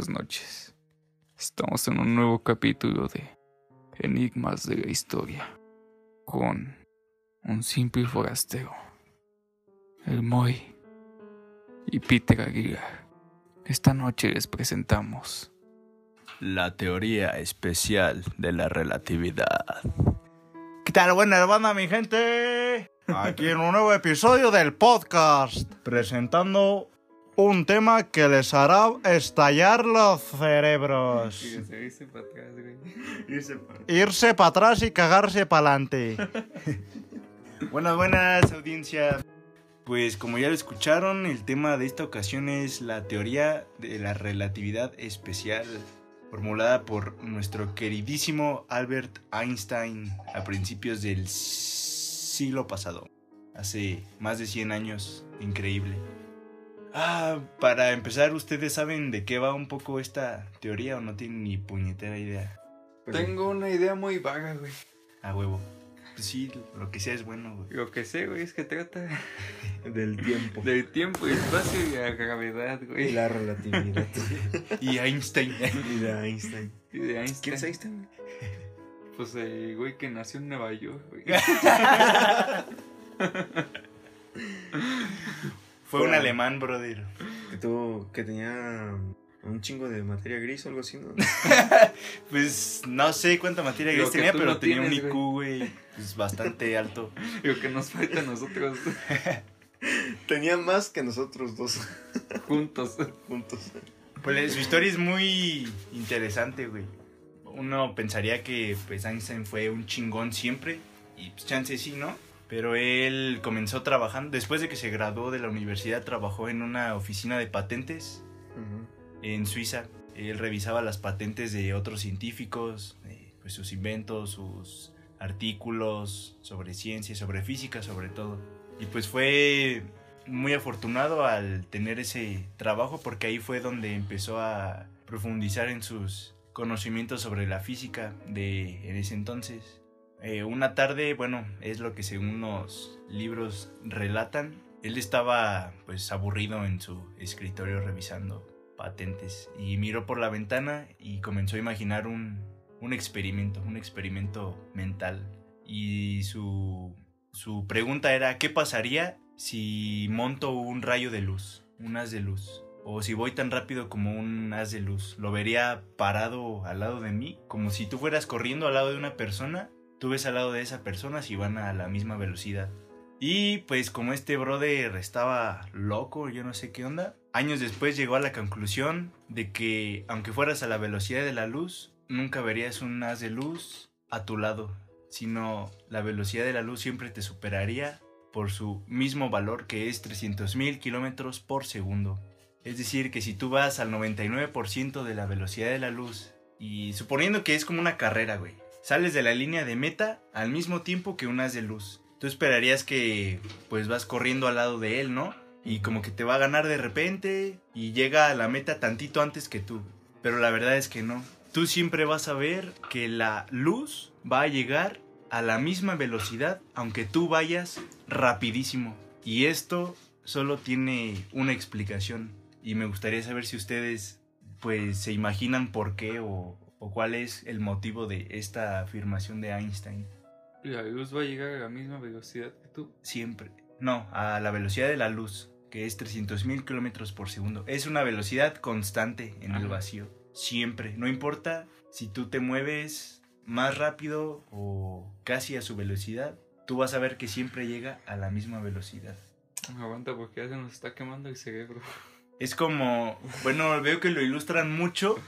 buenas noches. Estamos en un nuevo capítulo de Enigmas de la Historia con un simple forastero, el Moy y Peter Aguilar. Esta noche les presentamos La teoría especial de la relatividad. ¿Qué tal, buena banda, mi gente? Aquí en un nuevo episodio del podcast, presentando un tema que les hará estallar los cerebros. Irse para atrás y cagarse para adelante. buenas, buenas, audiencia. Pues como ya lo escucharon, el tema de esta ocasión es la teoría de la relatividad especial, formulada por nuestro queridísimo Albert Einstein a principios del siglo pasado, hace más de 100 años, increíble. Ah, para empezar, ¿ustedes saben de qué va un poco esta teoría o no tienen ni puñetera idea? Tengo una idea muy vaga, güey. A huevo. Pues sí, lo que sea es bueno, güey. Lo que sé, güey, es que trata Del tiempo. del tiempo, espacio y la gravedad, Y güey. la relatividad. Y Einstein. y de Einstein. Y de Einstein. ¿Quién es Einstein? Pues el güey que nació en Nueva York, güey. Fue un alemán, brother. Que tuvo, que tenía un chingo de materia gris o algo así, ¿no? Pues no sé cuánta materia gris tenía, pero no tenía un IQ, güey, pues bastante alto. Lo que nos falta a nosotros tenía más que nosotros dos juntos. juntos. Pues su historia es muy interesante, güey. Uno pensaría que pues Einstein fue un chingón siempre, y pues chance sí, ¿no? Pero él comenzó trabajando, después de que se graduó de la universidad, trabajó en una oficina de patentes en Suiza. Él revisaba las patentes de otros científicos, eh, pues sus inventos, sus artículos sobre ciencia, sobre física sobre todo. Y pues fue muy afortunado al tener ese trabajo porque ahí fue donde empezó a profundizar en sus conocimientos sobre la física de en ese entonces. Eh, una tarde, bueno, es lo que según los libros relatan, él estaba pues aburrido en su escritorio revisando patentes y miró por la ventana y comenzó a imaginar un, un experimento, un experimento mental. Y su, su pregunta era, ¿qué pasaría si monto un rayo de luz, un haz de luz? O si voy tan rápido como un haz de luz, ¿lo vería parado al lado de mí? Como si tú fueras corriendo al lado de una persona, tú ves al lado de esa persona si van a la misma velocidad. Y pues como este brother estaba loco, yo no sé qué onda, años después llegó a la conclusión de que aunque fueras a la velocidad de la luz, nunca verías un haz de luz a tu lado, sino la velocidad de la luz siempre te superaría por su mismo valor que es 300.000 kilómetros por segundo. Es decir, que si tú vas al 99% de la velocidad de la luz, y suponiendo que es como una carrera, güey, sales de la línea de meta al mismo tiempo que un de luz. Tú esperarías que pues vas corriendo al lado de él, ¿no? Y como que te va a ganar de repente y llega a la meta tantito antes que tú. Pero la verdad es que no. Tú siempre vas a ver que la luz va a llegar a la misma velocidad aunque tú vayas rapidísimo. Y esto solo tiene una explicación. Y me gustaría saber si ustedes pues se imaginan por qué o, o cuál es el motivo de esta afirmación de Einstein. La luz va a llegar a la misma velocidad que tú. Siempre. No, a la velocidad de la luz, que es 300.000 kilómetros por segundo. Es una velocidad constante en el vacío. Siempre. No importa si tú te mueves más rápido o casi a su velocidad, tú vas a ver que siempre llega a la misma velocidad. Aguanta porque ya se nos está quemando el cerebro. Es como, bueno, veo que lo ilustran mucho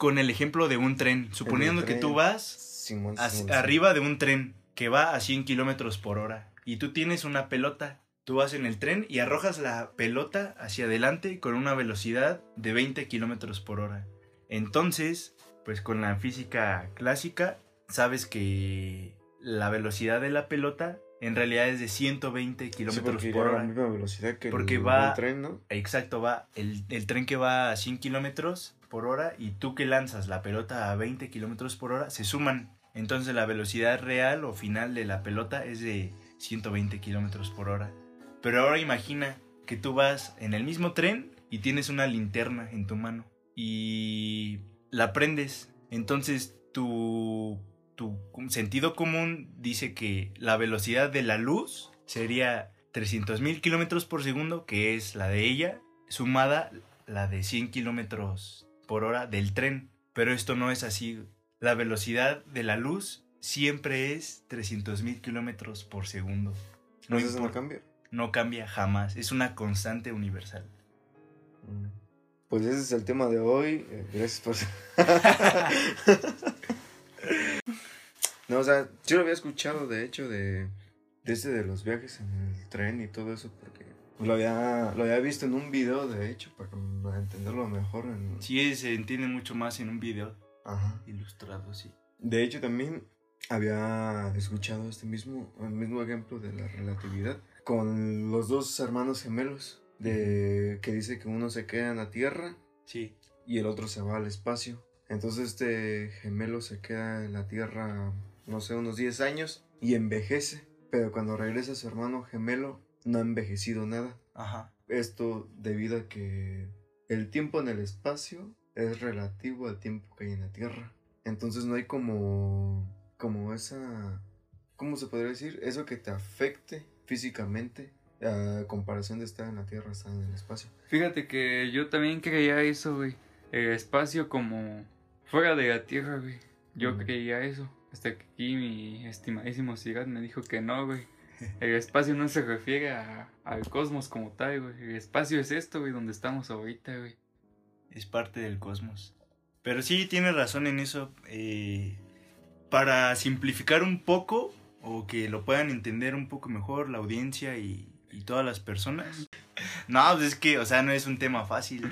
con el ejemplo de un tren. Suponiendo que tú vas Simón, as- Simón, arriba de un tren que va a 100 kilómetros por hora y tú tienes una pelota. Tú vas en el tren y arrojas la pelota hacia adelante con una velocidad de 20 kilómetros por hora. Entonces, pues con la física clásica, sabes que la velocidad de la pelota en realidad es de 120 Sí, kilómetros por iría a la hora. misma velocidad que Porque el, va- el tren, ¿no? Exacto, va el, el tren que va a 100 kilómetros por hora y tú que lanzas la pelota a 20 kilómetros por hora se suman. Entonces la velocidad real o final de la pelota es de 120 kilómetros por hora. Pero ahora imagina que tú vas en el mismo tren y tienes una linterna en tu mano. y la aprendes. Entonces tu, tu sentido común dice que la velocidad de la luz sería 300.000 kilómetros por segundo, que es la de ella, sumada la de 100 kilómetros por hora del tren. Pero esto no es así. La velocidad de la luz siempre es 300.000 kilómetros por segundo. No, Entonces no cambia. no cambia jamás. Es una constante universal. Mm. Pues ese es el tema de hoy. Eh, Gracias por... no, o sea, yo lo había escuchado, de hecho, de, de este de los viajes en el tren y todo eso, porque lo había, lo había visto en un video, de hecho, para entenderlo mejor. En... Sí, se entiende mucho más en un video Ajá. ilustrado, sí. De hecho, también había escuchado este mismo, el mismo ejemplo de la relatividad con los dos hermanos gemelos, de que dice que uno se queda en la Tierra Sí. y el otro se va al espacio. Entonces este gemelo se queda en la Tierra, no sé, unos 10 años y envejece, pero cuando regresa su hermano gemelo no ha envejecido nada. Ajá. Esto debido a que el tiempo en el espacio es relativo al tiempo que hay en la Tierra. Entonces no hay como como esa ¿cómo se podría decir? Eso que te afecte físicamente a comparación de estar en la Tierra, estar en el espacio. Fíjate que yo también creía eso, güey. El espacio como fuera de la Tierra, güey. Yo creía eso. Hasta que aquí mi estimadísimo Sigat me dijo que no, güey. El espacio no se refiere a- al cosmos como tal, güey. El espacio es esto, güey, donde estamos ahorita, güey. Es parte del cosmos. Pero sí, tienes razón en eso. eh, para simplificar un poco, o que lo puedan entender un poco mejor la audiencia y, y todas las personas. No, pues es que, o sea, no es un tema fácil.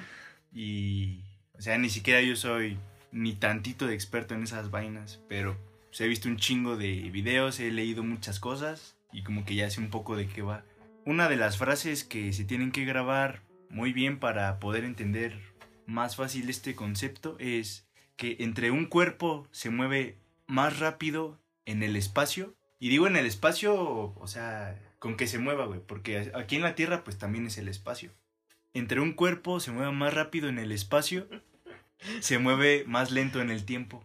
Y, o sea, ni siquiera yo soy ni tantito de experto en esas vainas. Pero pues, he visto un chingo de videos, he leído muchas cosas. Y como que ya sé un poco de qué va. Una de las frases que se tienen que grabar muy bien para poder entender más fácil este concepto es que entre un cuerpo se mueve más rápido en el espacio. Y digo en el espacio, o sea, con que se mueva, güey, porque aquí en la Tierra pues también es el espacio. Entre un cuerpo se mueve más rápido en el espacio, se mueve más lento en el tiempo.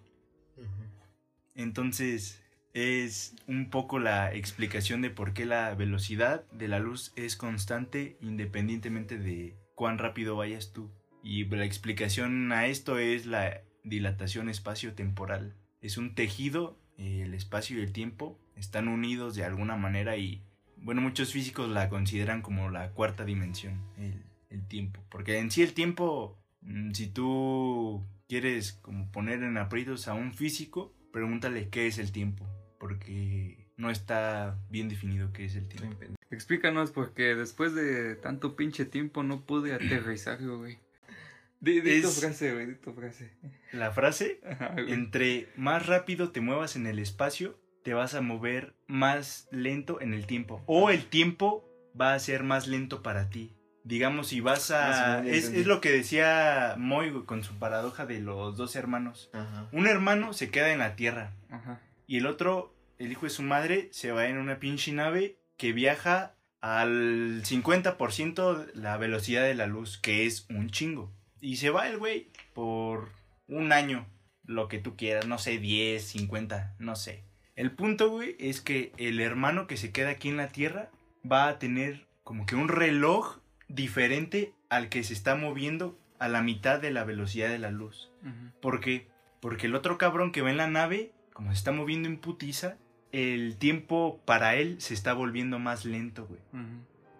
Entonces es un poco la explicación de por qué la velocidad de la luz es constante independientemente de cuán rápido vayas tú. Y la explicación a esto es la dilatación espacio-temporal. Es un tejido, el espacio y el tiempo están unidos de alguna manera y, bueno, muchos físicos la consideran como la cuarta dimensión, el, el tiempo. Porque en sí el tiempo, mm, si tú quieres como poner en aprietos a un físico, pregúntale qué es el tiempo, porque no está bien definido qué es el tiempo. Explícanos porque después de tanto pinche tiempo no pude aterrizarlo, güey. Di, di tu frase, güey, di tu frase. La frase, Ajá, entre más rápido te muevas en el espacio, te vas a mover más lento en el tiempo. O el tiempo va a ser más lento para ti. Digamos, si vas a... sí, es, es lo que decía Moy güey, con su paradoja de los dos hermanos. Ajá. Un hermano se queda en la Tierra Ajá. Y el otro, el hijo de su madre, se va en una pinche nave que viaja al 50% la velocidad de la luz, que es un chingo. Y se va el güey por un año, lo que tú quieras, no sé, 10, 50, no sé. El punto, güey, es que el hermano que se queda aquí en la Tierra va a tener como que un reloj diferente al que se está moviendo a la mitad de la velocidad de la luz. Ujú. ¿Por qué? Porque el otro cabrón que va en la nave, como se está moviendo en putiza, el tiempo para él se está volviendo más lento, güey.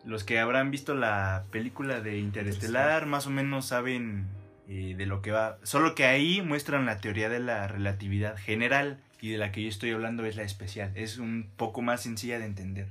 Los que habrán visto la película de Interestelar más o menos saben eh, de lo que va. Solo que ahí muestran la teoría de la relatividad general y de la que yo estoy hablando es la especial. Es un poco más sencilla de entender.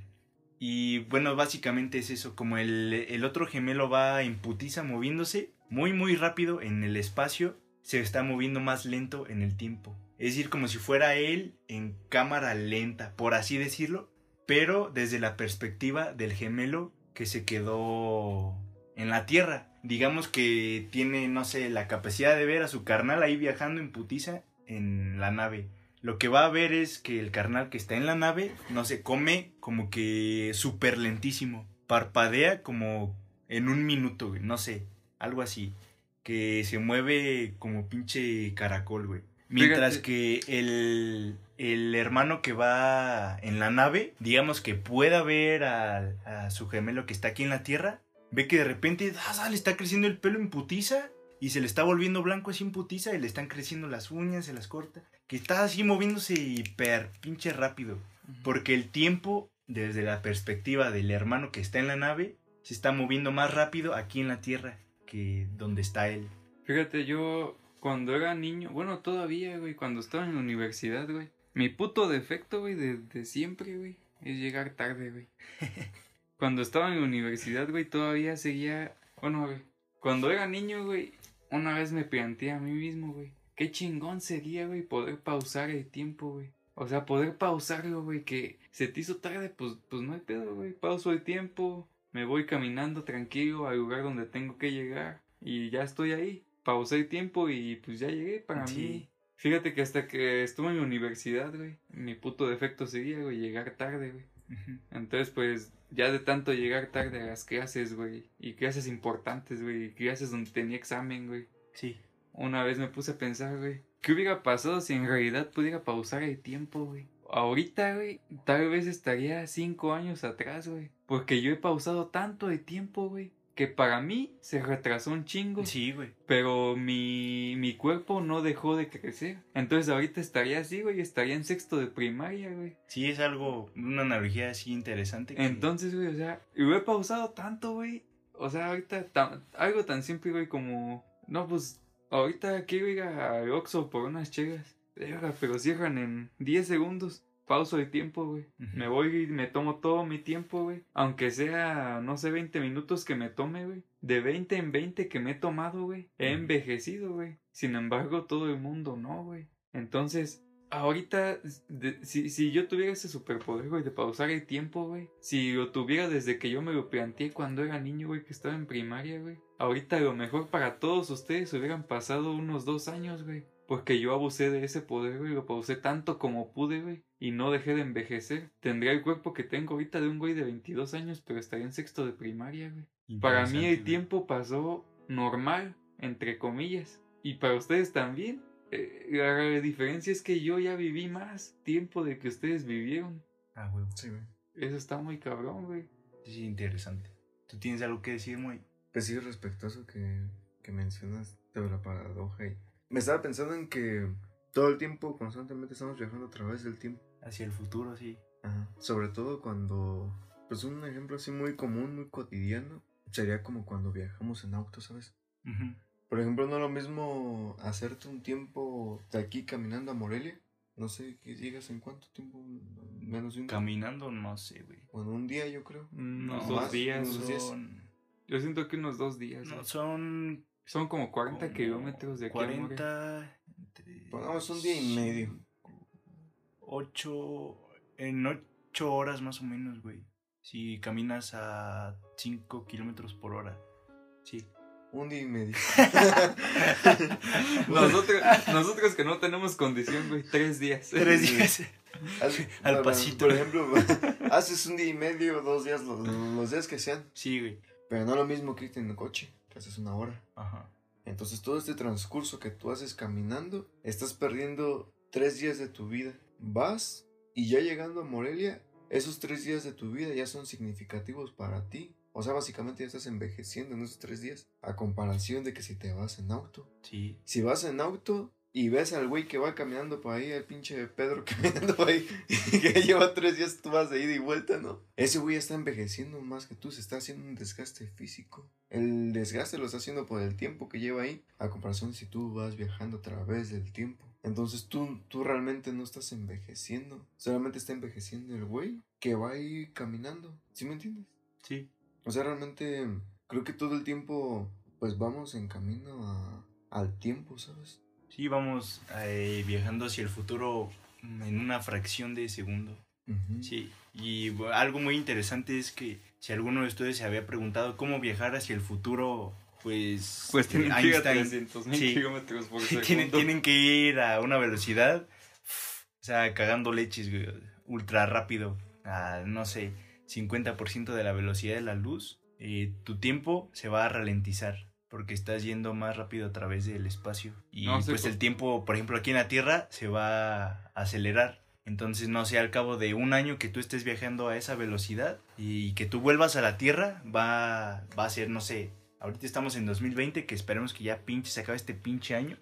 Y bueno, básicamente es eso, como el, el otro gemelo va en putiza moviéndose muy muy rápido en el espacio, se está moviendo más lento en el tiempo. Es decir, como si fuera él en cámara lenta, por así decirlo, pero desde la perspectiva del gemelo que se quedó en la Tierra. Digamos que tiene, no sé, la capacidad de ver a su carnal ahí viajando en putiza en la nave. Lo que va a ver es que el carnal que está en la nave, no se come como que súper lentísimo. Parpadea como en un minuto, güey, no sé, algo así. que se mueve como pinche caracol, güey. Mientras que el, el hermano que va en la nave, digamos que pueda ver a, a su gemelo que está aquí en la Tierra, ve que de repente ah, le está creciendo el pelo en putiza y se le está volviendo blanco así en putiza y le están creciendo las uñas, se las corta. Que está así moviéndose hiper pinche rápido. Porque el tiempo, desde la perspectiva del hermano que está en la nave, se está moviendo más rápido aquí en la Tierra que donde está él. Fíjate, yo cuando era niño, bueno, todavía, güey, cuando estaba en la universidad, güey. Mi puto defecto, güey, de, de siempre, güey, es llegar tarde, güey. cuando estaba en la universidad, güey, todavía seguía, bueno, güey, cuando era niño, güey, una vez me planteé a mí mismo, güey, qué chingón sería, güey, poder pausar el tiempo, güey. O sea, poder pausarlo, güey, que se te hizo tarde, pues, pues no hay pedo, güey. Pauso el tiempo, me voy caminando tranquilo al lugar donde tengo que llegar y ya estoy ahí. Pausé el tiempo y pues ya llegué para Sí. mí. Fíjate que hasta que estuve en la universidad, güey, mi puto defecto sería, güey, llegar tarde, güey. Entonces, pues, ya de tanto llegar tarde a las clases, güey, y clases importantes, güey, y clases donde tenía examen, güey. Sí. Una vez me puse a pensar, güey, ¿qué hubiera pasado si en realidad pudiera pausar el tiempo, güey? Ahorita, güey, tal vez estaría cinco años atrás, güey. Porque yo he pausado tanto de tiempo, güey, que para mí se retrasó un chingo. Sí, güey. Pero mi, mi cuerpo no dejó de crecer. Entonces ahorita estaría así, güey, estaría en sexto de primaria, güey. Sí, es algo, una analogía así interesante. que- Entonces, güey, o sea, lo he pausado tanto, güey. O sea, ahorita tan- algo tan simple, güey, como... No, pues, ahorita quiero ir al Oxxo por unas chegas. Pero cierran en 10 segundos. Pauso de tiempo, güey. Me voy y me tomo todo mi tiempo, güey. Aunque sea, no sé, 20 minutos que me tome, güey. De 20 en 20 que me he tomado, güey. He envejecido, güey. Sin embargo, todo el mundo no, güey. Entonces, ahorita, de- si, si yo tuviera ese superpoder, güey, de pausar el tiempo, güey. Si lo tuviera desde que yo me lo planteé cuando era niño, güey, que estaba en primaria, güey. Ahorita a lo mejor para todos ustedes hubieran pasado unos dos años, güey. Porque yo abusé de ese poder, güey, lo pausé tanto como pude, güey, y no dejé de envejecer. Tendría el cuerpo que tengo ahorita de un güey de 22 años, pero estaría en sexto de primaria, güey. Para mí el güey. tiempo pasó normal, entre comillas. Y para ustedes también. Eh, la diferencia es que yo ya viví más tiempo de que ustedes vivieron. Ah, güey. Sí, güey. Eso está muy cabrón, güey. Sí, interesante. ¿Tú tienes algo que decir, muy? Pues sí, respecto a eso que, que mencionas de la paradoja. Y me estaba pensando en que todo el tiempo, constantemente estamos viajando a través del tiempo. Hacia el futuro, sí. Ajá. Sobre todo cuando, pues un ejemplo así muy común, muy cotidiano, sería como cuando viajamos en auto, ¿sabes? Por ejemplo, no es lo mismo hacerte un tiempo de aquí caminando a Morelia. No sé, ¿qué llegas en cuánto tiempo? Menos de un día. Caminando, no sé, güey. Bueno, un día yo creo. Unos No, dos más, días. unos días. Yo siento que unos dos días. no, son Son como 40 como kilómetros de aquí a Morelia. 40. entre Pongamos un día y medio. Cinco, Ocho. En ocho horas más o menos, güey. Si caminas a 5 kilómetros por hora. Sí. Un día y medio. Nosotros, nosotros que no tenemos condición, güey, tres días. Tres días. Al por- pasito. Por ejemplo, haces un día y medio, dos días, los, los días que sean. Sí, güey. Pero no lo mismo que irte en el coche, que haces una hora. Ajá. Entonces todo este transcurso que tú haces caminando, estás perdiendo tres días de tu vida. Vas y ya llegando a Morelia, esos tres días de tu vida ya son significativos para ti. O sea, básicamente ya estás envejeciendo en esos tres días. A comparación de que si te vas en auto. Sí. Si vas en auto y ves al güey que va caminando por ahí, el pinche Pedro caminando por ahí, que lleva tres días, tú vas de ida y vuelta, ¿no? Ese güey está envejeciendo más que tú, se está haciendo un desgaste físico. El desgaste lo está haciendo por el tiempo que lleva ahí, a comparación si tú vas viajando a través del tiempo. Entonces tú, tú realmente no estás envejeciendo, solamente está envejeciendo el güey que va ahí caminando, ¿sí me entiendes? Sí. O sea, realmente creo que todo el tiempo pues vamos en camino a, al tiempo, ¿sabes? Sí, vamos eh, viajando hacia el futuro en una fracción de segundo. Sí, y algo muy interesante es que si alguno de ustedes se había preguntado cómo viajar hacia el futuro, pues... Pues eh, tienen que ir a Einstein- 300 mil sí. kilómetros por segundo. tienen, tienen que ir a una velocidad, o sea, cagando leches, güey, ultra rápido, a, no sé, 50% de la velocidad de la luz, eh, tu tiempo se va a ralentizar. porque estás yendo más rápido a través del espacio. Y No pues cu- el tiempo, por ejemplo, aquí en la Tierra se va a acelerar. Entonces, no sé, al cabo de un año que tú estés viajando a esa velocidad y que tú vuelvas a la Tierra, va, va a ser, no sé, ahorita estamos en 2020, que esperemos que ya pinche se acabe este pinche año.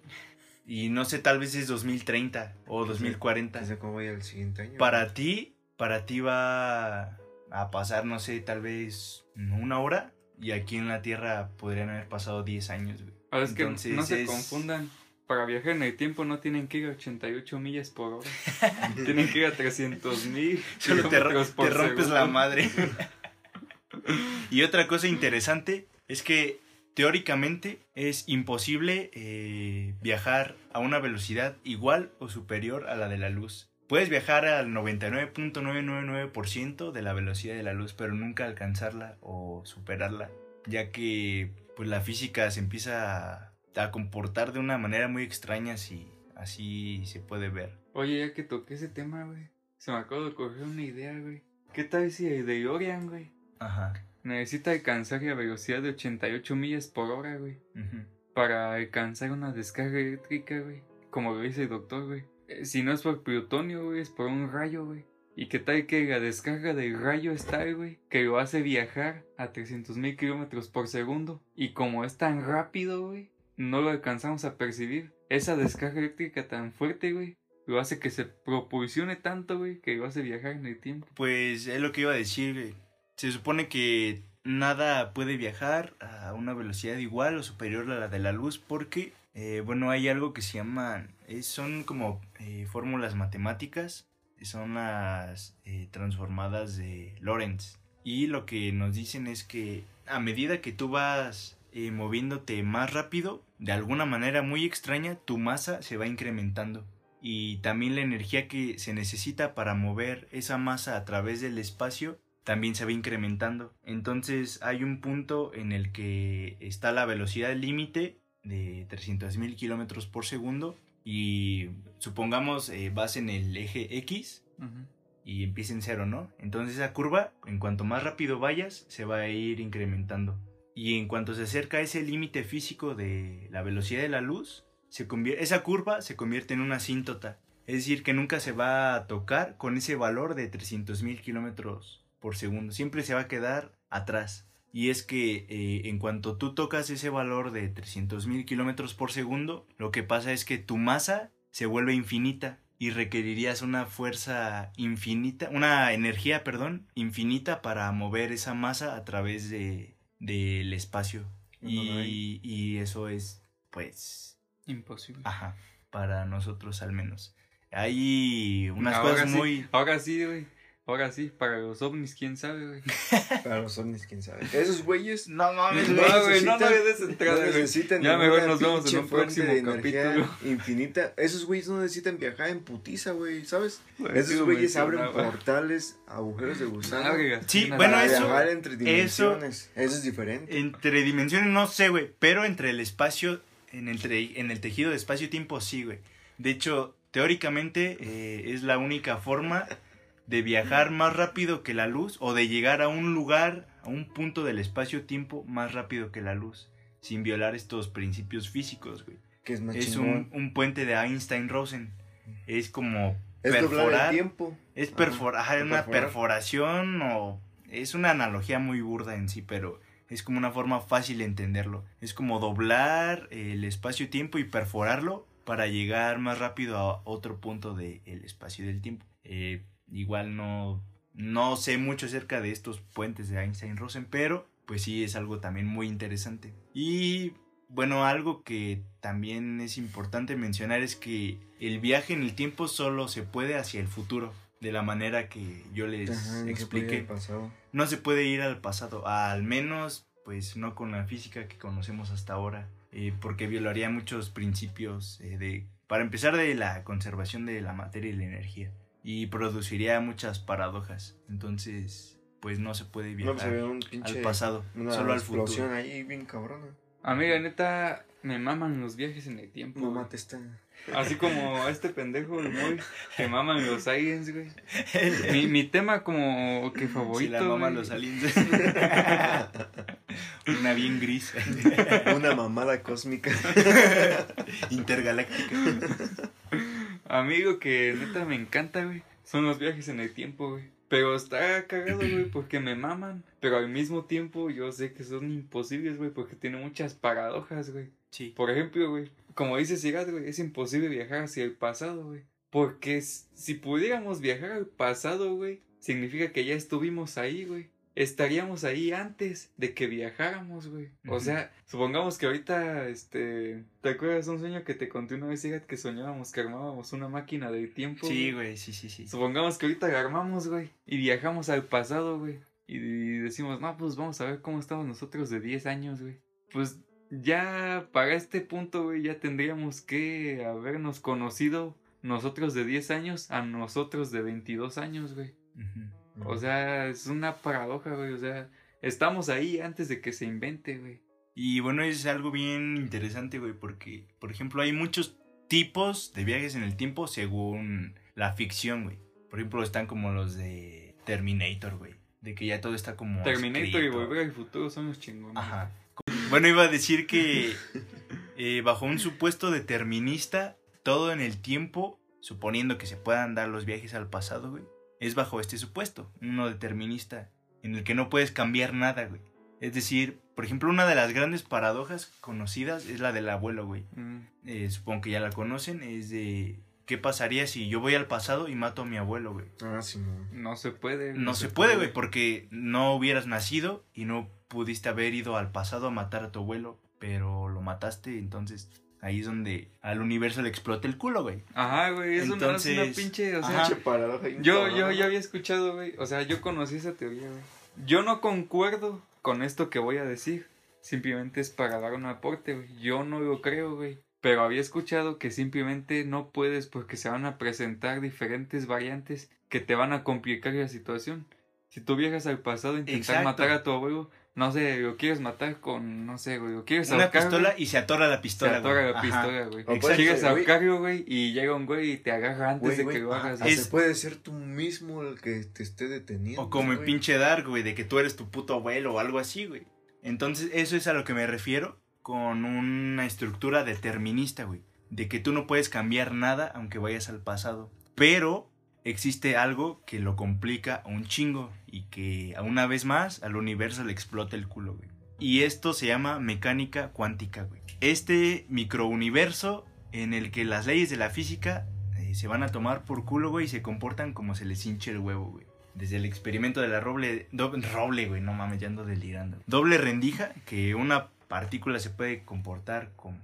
Y no sé, tal vez es 2030 o 2040 No sé cómo vaya el siguiente año. para ti, para ti va a pasar, no sé, tal vez una hora. Y aquí en la Tierra podrían haber pasado 10 años, güey. Ahora es que Entonces no se es- confundan. Para viajar en el tiempo no tienen que ir a 88 millas por hora. tienen que ir a 300 mil. Solo te, ro- te rompes la madre. y otra cosa interesante es que teóricamente es imposible eh, viajar a una velocidad igual o superior a la de la luz. Puedes viajar al 99.999% de la velocidad de la luz, pero nunca alcanzarla o superarla, ya que pues la física se empieza a, a comportar de una manera muy extraña si así se puede ver. Oye, ya que toqué ese tema, güey. Se me acaba de ocurrir una idea, güey. ¿Qué tal si el DeLorean, güey? Ajá. Necesita alcanzar la velocidad de 88 millas por hora, güey. Para alcanzar una descarga eléctrica, güey. Como lo dice el doctor, güey. Eh, si no es por plutonio, güey, es por un rayo, güey. ¿Y qué tal que la descarga del rayo está, güey? Que lo hace viajar a 300 mil kilómetros por segundo. Y como es tan rápido, güey, no lo alcanzamos a percibir. Esa descarga eléctrica tan fuerte, güey, lo hace que se propulsione tanto, güey, que lo hace viajar en el tiempo. Pues es lo que iba a decir, güey. Se supone que nada puede viajar a una velocidad igual o superior a la de la luz porque, eh, bueno, hay algo que se llaman, eh, son como eh, fórmulas matemáticas, son las eh, transformadas de Lorentz. Y lo que nos dicen es que a medida que tú vas eh, moviéndote más rápido, de alguna manera muy extraña, tu masa se va incrementando y también la energía que se necesita para mover esa masa a través del espacio también se va incrementando. Entonces hay un punto en el que está la velocidad límite de 300.000 kilómetros por segundo y supongamos eh, vas en el eje X y empieza en cero, ¿no? Entonces esa curva, en cuanto más rápido vayas, se va a ir incrementando. Y en cuanto se acerca a ese límite físico de la velocidad de la luz, se esa curva se convierte en una asíntota. Es decir, que nunca se va a tocar con ese valor de 300.000 kilómetros por segundo. Siempre se va a quedar atrás. Y es que eh, en cuanto tú tocas ese valor de 300.000 kilómetros por segundo, lo que pasa es que tu masa se vuelve infinita y requerirías una fuerza infinita, una energía, perdón, infinita para mover esa masa a través de del espacio. Y, y eso es, pues, Imposible. ajá, para nosotros al menos. Hay unas Ahora cosas sí, muy... Ahora sí, güey. Ahora sí, para los ovnis, quién sabe, güey. Para los ovnis, quién sabe. Esos güeyes No mames, no güey. No, güey, no, entrada, no necesitan Ya mejor nos vemos en un próximo capítulo. Infinita. Esos güeyes no necesitan viajar en putiza, güey, ¿sabes? Esos güeyes güey, abren portales, agujeros de gusano. Sí, bueno, para eso- viajar entre eso-. Eso, es diferente. Entre dimensiones no sé, güey, pero entre el espacio, en el, tre- en el tejido de espacio-tiempo sí, güey. De hecho, teóricamente eh, es la única forma de viajar más rápido que la luz o de llegar a un lugar, a un punto del espacio-tiempo más rápido que la luz, sin violar estos principios físicos, güey. que es Es un, un puente de Einstein-Rosen. Es como es doblar el perforar, tiempo. es perforar, ajá, una perforar. perforación o es una analogía muy burda en sí, pero es como una forma fácil de entenderlo. Es como doblar el espacio-tiempo y perforarlo para llegar más rápido a otro punto del espacio y del tiempo. Eh, igual no, no sé mucho acerca de estos puentes de Einstein-Rosen, pero pues sí es algo también muy interesante. Y bueno, algo que también es importante mencionar es que el viaje en el tiempo solo se puede hacia el futuro, de la manera que yo les Ajá, no se expliqué. No se puede ir al pasado, al menos pues no con la física que conocemos hasta ahora, eh, porque violaría muchos principios eh, de, para empezar, de la conservación de la materia y la energía, y produciría muchas paradojas. Entonces, pues no se puede No, pues viajar pinche. al pasado, Una solo al explosión futuro. ahí bien cabrona. A mí, la neta, me maman los viajes en el tiempo. No güey. mate esta. Así como a este pendejo, el Moy, que maman los aliens, güey. Mi, mi tema como que Si favorito, la mama güey, los aliens. Una bien gris. Una mamada cósmica. Intergaláctica. Amigo que neta me encanta, güey. Son los viajes en el tiempo, güey. Pero está cagado, güey, porque me maman. Pero al mismo tiempo yo sé que son imposibles, güey, porque tiene muchas paradojas, güey. Sí. Por ejemplo, güey, como dice Sigat, güey, es imposible viajar hacia el pasado, güey. Porque si pudiéramos viajar al pasado, güey, significa que ya estuvimos ahí, güey. Estaríamos ahí antes de que viajáramos, güey. O sea, supongamos que ahorita, este, ¿te acuerdas un sueño que te conté una vez, Sigat, que soñábamos que armábamos una máquina del tiempo? Sí, güey, sí, sí, sí. Supongamos que ahorita la armamos, güey, y viajamos al pasado, güey. Y decimos, no, pues vamos a ver cómo estamos nosotros de 10 años, güey. Pues ya para este punto, güey, ya tendríamos que habernos conocido nosotros de 10 años a nosotros de 22 años, güey. O sea, es una paradoja, güey. O sea, estamos ahí antes de que se invente, güey. Y bueno, es algo bien interesante, güey, porque, por ejemplo, hay muchos tipos de viajes en el tiempo según la ficción, güey. Por ejemplo, están como los de Terminator, güey. De que ya todo está como. Terminator y. Volver al Futuro son los chingones. Ajá. Bueno, iba a decir que eh, bajo un supuesto determinista, todo en el tiempo, suponiendo que se puedan dar los viajes al pasado, güey, es bajo este supuesto, uno determinista, en el que no puedes cambiar nada, güey. Es decir, por ejemplo, una de las grandes paradojas conocidas es la del abuelo, güey. Mm. Eh, supongo que ya la conocen, es de qué pasaría si yo voy al pasado y mato a mi abuelo, güey. Ah, Simón. No se puede. No se puede, güey, porque no hubieras nacido y no pudiste haber ido al pasado a matar a tu abuelo, pero lo mataste, entonces ahí es donde al universo le explota el culo, güey. Ajá, güey, es, una, es una Entonces, pinche, o sea, paradoja yo, yo ya había escuchado, güey, o sea, yo conocí esa teoría, güey. Yo no concuerdo con esto que voy a decir, simplemente es para dar un aporte, güey. Yo no lo creo, güey. Pero había escuchado que simplemente no puedes porque se van a presentar diferentes variantes que te van a complicar la situación. Si tú viajas al pasado e intentar Exacto. matar a tu abuelo, no sé, lo quieres matar con, no sé, güey, lo quieres Una ahorcar, pistola güey, y se atora la se pistola. atora güey. la Ajá. pistola, güey. O puede Quieres ahorcarlo, güey, y llega un güey y te agarra antes Güey, de güey, que lo ah, hagas. güey. Es- puede ser tú mismo el que te esté deteniendo. O como güey. pinche Dark, güey, de que tú eres tu puto abuelo o algo así, güey. Entonces, eso es a lo que me refiero con una estructura determinista, güey. De que tú no puedes cambiar nada aunque vayas al pasado. Pero existe algo que lo complica un chingo y que una vez más al universo le explota el culo, güey. Y esto se llama mecánica cuántica, güey. Este microuniverso en el que las leyes de la física eh, se van a tomar por culo, güey, y se comportan como se les hinche el huevo, güey. Desde el experimento de la roble, doble, roble, güey, no mames, ya ando delirando. Doble rendija, que una partícula se puede comportar como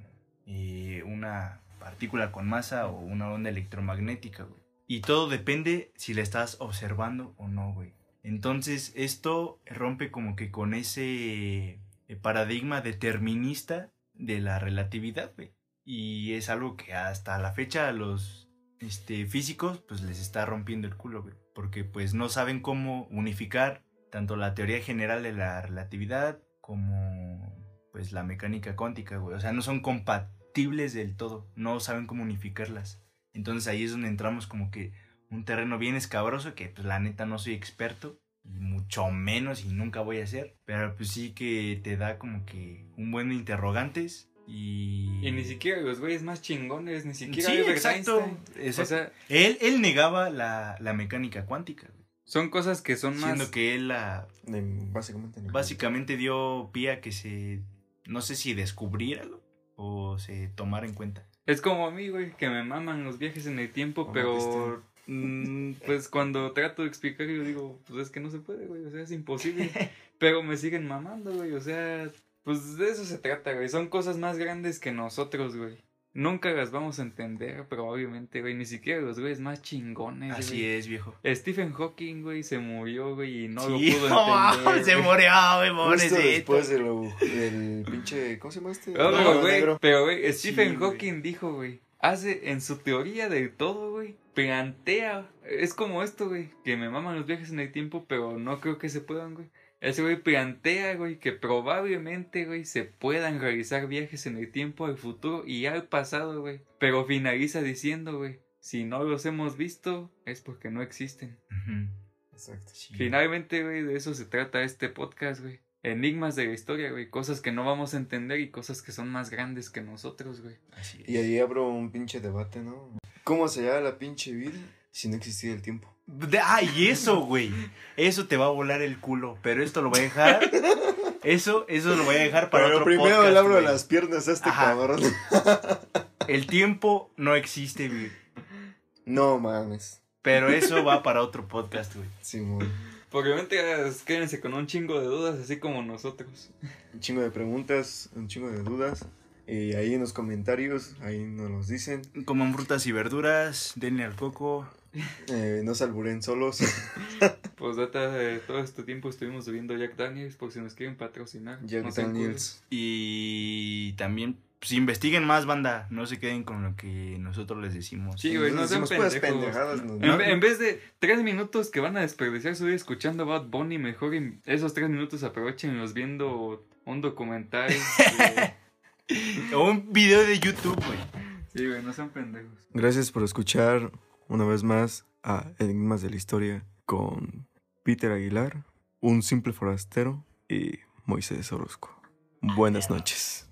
eh, una partícula con masa o una onda electromagnética, güey. Y todo depende si la estás observando o no, güey. Entonces, esto rompe como que con ese eh, paradigma determinista de la relatividad, güey. Y es algo que hasta la fecha a los este, físicos pues les está rompiendo el culo, güey. Porque pues no saben cómo unificar tanto la teoría general de la relatividad como pues la mecánica cuántica, güey. O sea, no son compatibles del todo. No saben cómo unificarlas. Entonces ahí es donde entramos como que un terreno bien escabroso que pues la neta no soy experto. Y mucho menos y nunca voy a ser. Pero pues sí que te da como que un buen de interrogantes. Y... Y ni siquiera los güeyes más chingones, ni siquiera Sí, Albert exacto. Einstein. exacto. O sea, él, él negaba la, la mecánica cuántica, güey. son cosas que son Siendo más... que él la, básicamente. básicamente dio pie a que se, no sé si descubriera güey, o se tomara en cuenta. Es como a mí, güey, que me maman los viajes en el tiempo, pero... mm, pues cuando trato de explicar, yo digo, pues es que no se puede, güey, o sea, es imposible. pero me siguen mamando, güey, o sea, pues de eso se trata, güey. Son cosas más grandes que nosotros, güey. Nunca las vamos a entender, probablemente, güey. Ni siquiera los güeyes más chingones, Así güey. es, viejo. Stephen Hawking, güey, se murió, güey, y no Sí, lo pudo no, entender. se güey. murió, güey, Justo pobrecito. después de lo- del pinche. ¿Cómo se llama este? No, pero, güey, negro. pero, güey, Sí, Stephen güey. Hawking dijo, güey, hace en su teoría del todo, güey, plantea, es como esto, güey, que me maman los viajes en el tiempo, pero no creo que se puedan, güey. Ese güey plantea, güey, que probablemente, güey, se puedan realizar viajes en el tiempo al futuro y al pasado, güey. Pero finaliza diciendo, güey, si no los hemos visto, es porque no existen. Exacto. sí. Finalmente, güey, de eso se trata este podcast, güey. enigmas de la historia, güey. Cosas que no vamos a entender y cosas que son más grandes que nosotros, güey. Así es. Y ahí abro un pinche debate, ¿no? ¿Cómo se llama la pinche vida si no existía el tiempo? De- ah, y eso, güey. Eso te va a volar el culo. Pero esto lo voy a dejar. Eso, eso lo voy a dejar para Pero otro primero podcast, le abro güey. las piernas a este Ajá. cabrón. El tiempo no existe, güey. No mames. Pero eso va para otro podcast, güey. Simón. Probablemente eh, quédense con un chingo de dudas, así como nosotros. Un chingo de preguntas, un chingo de dudas. Y ahí en los comentarios, ahí nos los dicen. Coman frutas y verduras, denle al coco. Eh, no se alburen solos. Pues data, eh, todo este tiempo estuvimos bebiendo Jack Daniels por si nos quieren patrocinar. Jack No Daniels. Y también, pues investiguen más, banda. No se queden con lo que nosotros les decimos. Sí, güey, no sean pendejos. En, ve- en vez de tres minutos que van a desperdiciar su vida escuchando Bad Bunny, mejor en esos tres minutos aprovechenlos viendo un documental. de- O un video de YouTube, güey. sí, güey, no sean pendejos. Gracias por escuchar una vez más a Enigmas de la Historia con Peter Aguilar, un simple forastero y Moisés Orozco. Buenas noches.